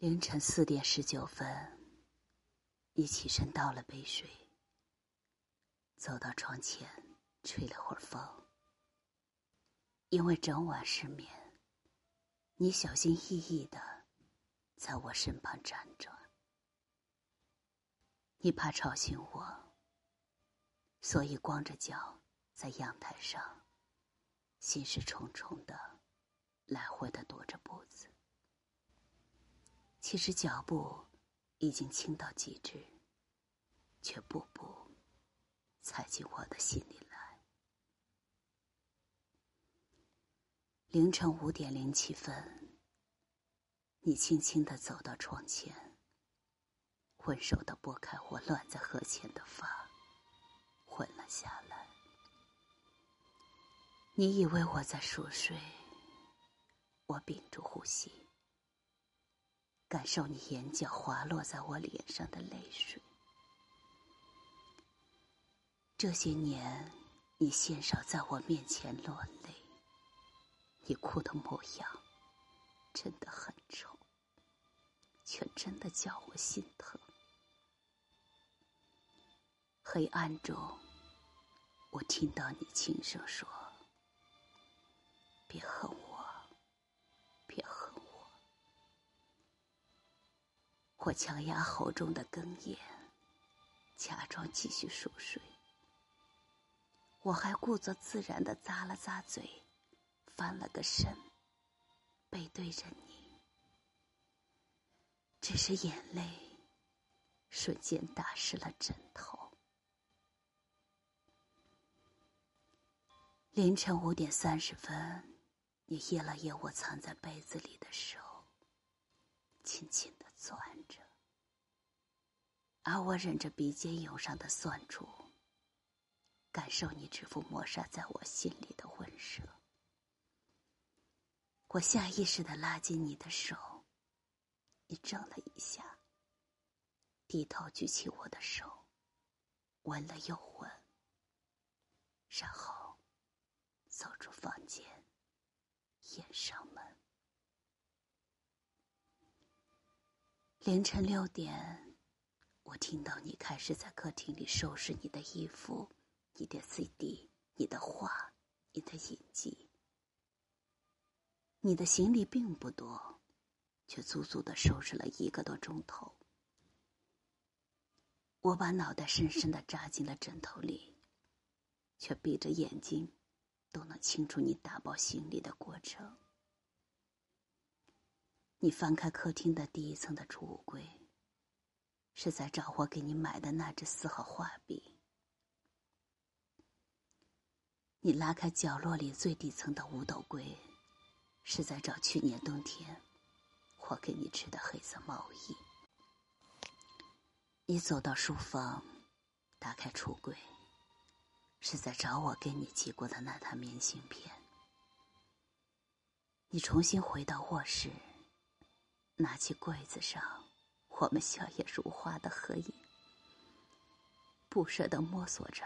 凌晨四点十九分，你起身倒了杯水，走到窗前吹了会儿风。因为整晚失眠，你小心翼翼的在我身旁站着。你怕吵醒我，所以光着脚在阳台上，心事重重的来回的踱着步子。其实脚步已经轻到极致，却步步踩进我的心里来。凌晨五点零七分，你轻轻的走到窗前，温柔的拨开我乱在河前的发，吻了下来。你以为我在熟睡，我屏住呼吸。感受你眼角滑落在我脸上的泪水。这些年，你鲜少在我面前落泪。你哭的模样，真的很丑，却真的叫我心疼。黑暗中，我听到你轻声说：“别恨我。”我强压喉中的哽咽，假装继续熟睡。我还故作自然的咂了咂嘴，翻了个身，背对着你。只是眼泪瞬间打湿了枕头。凌晨五点三十分，你掖了掖我藏在被子里的手，轻轻。而我忍着鼻尖涌上的酸楚，感受你指腹磨砂在我心里的温热。我下意识的拉紧你的手，你怔了一下，低头举起我的手，闻了又闻，然后走出房间，掩上门。凌晨六点，我听到你开始在客厅里收拾你的衣服、你的 CD、你的画、你的影集。你的行李并不多，却足足的收拾了一个多钟头。我把脑袋深深的扎进了枕头里，却闭着眼睛都能清楚你打包行李的过程。你翻开客厅的第一层的储物柜，是在找我给你买的那支四号画笔。你拉开角落里最底层的五斗柜，是在找去年冬天我给你织的黑色毛衣。你走到书房，打开橱柜，是在找我给你寄过的那沓明信片。你重新回到卧室。拿起柜子上我们笑靥如花的合影，不舍得摸索着，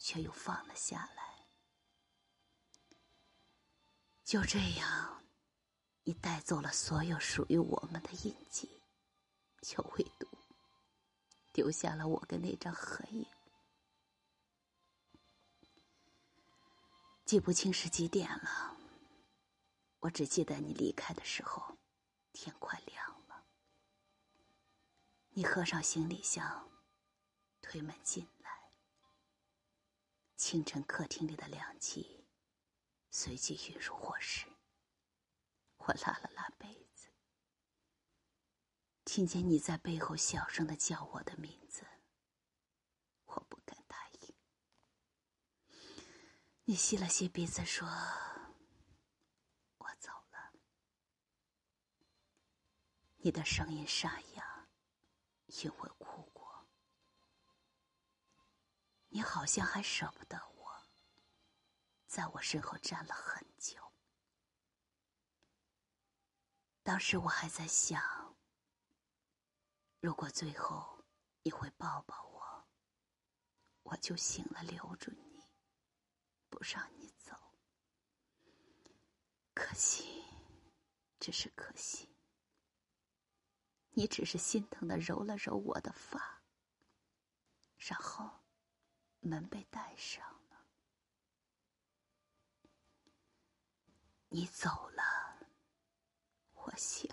却又放了下来。就这样，你带走了所有属于我们的印记，就唯独丢下了我跟那张合影。记不清是几点了，我只记得你离开的时候。天快亮了，你合上行李箱，推门进来。清晨客厅里的凉气随即涌入卧室。我拉了拉被子，听见你在背后小声的叫我的名字，我不敢答应。你吸了吸鼻子说。我走了你的声音沙哑，因为哭过。你好像还舍不得我，在我身后站了很久。当时我还在想，如果最后你会抱抱我，我就醒了，留住你，不让你走。可惜，只是可惜。你只是心疼的揉了揉我的发，然后门被带上了。你走了，我醒。